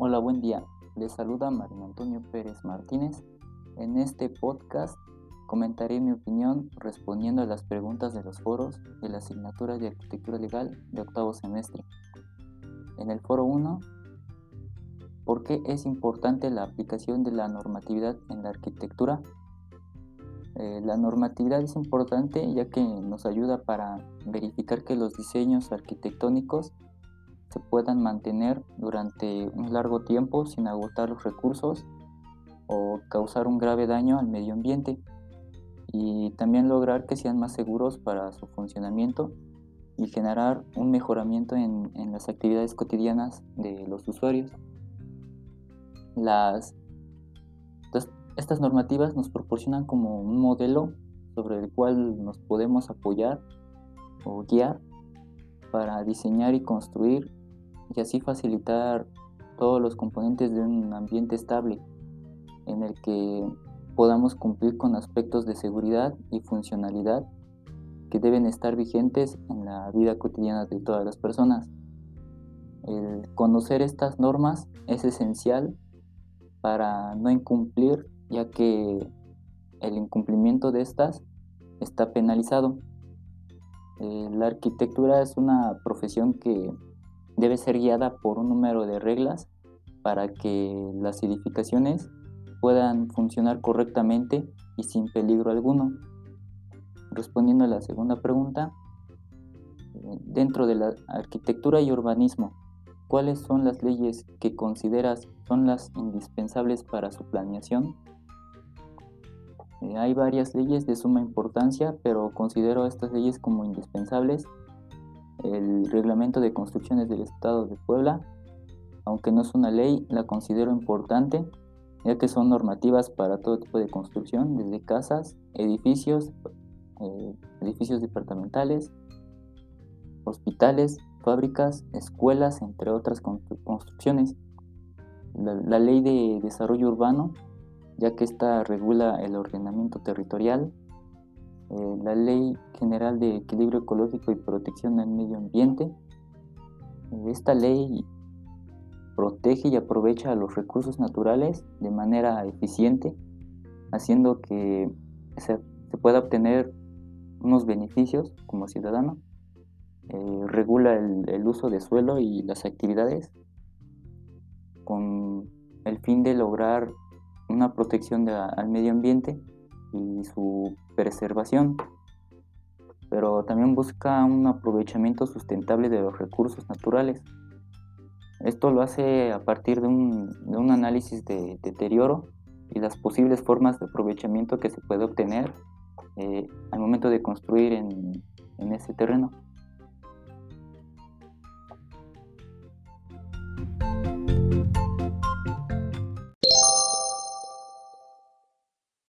buen día. Les saluda Mario Antonio Pérez Martínez. En este podcast comentaré mi opinión respondiendo a las preguntas de los foros de la asignatura de Arquitectura Legal de octavo semestre. En el foro 1, ¿por qué es importante la aplicación de la normatividad en la arquitectura? Eh, la normatividad es importante ya que nos ayuda para verificar que los diseños arquitectónicos se puedan mantener durante un largo tiempo sin agotar los recursos o causar un grave daño al medio ambiente y también lograr que sean más seguros para su funcionamiento y generar un mejoramiento en, las actividades cotidianas de los usuarios. Las, estas normativas nos proporcionan como un modelo sobre el cual nos podemos apoyar o guiar para diseñar y construir y así facilitar todos los componentes de un ambiente estable en el que podamos cumplir con aspectos de seguridad y funcionalidad que deben estar vigentes en la vida cotidiana de todas las personas. El conocer estas normas es esencial para no incumplir, ya que el incumplimiento de estas está penalizado. Eh, la arquitectura es una profesión que debe ser guiada por un número de reglas para que las edificaciones puedan funcionar correctamente y sin peligro alguno. Respondiendo a la segunda pregunta, dentro de la arquitectura y urbanismo, ¿cuáles son las leyes que consideras son las indispensables para su planeación? Eh, hay varias leyes de suma importancia, pero considero estas leyes como indispensables el reglamento de construcciones del Estado de Puebla, aunque no es una ley, la considero importante, ya que son normativas para todo tipo de construcción, desde casas, edificios, eh, edificios departamentales, hospitales, fábricas, escuelas, entre otras construcciones. La, ley de desarrollo urbano, ya que esta regula el ordenamiento territorial, eh, la Ley General de Equilibrio Ecológico y Protección del Medio Ambiente. Esta ley protege y aprovecha los recursos naturales de manera eficiente, haciendo que se, pueda obtener unos beneficios como ciudadano. Eh, regula el, uso de suelo y las actividades con el fin de lograr una protección al medio ambiente y su preservación, pero también busca un aprovechamiento sustentable de los recursos naturales. Esto lo hace a partir de un, análisis de deterioro y las posibles formas de aprovechamiento que se puede obtener eh, al momento de construir en ese terreno.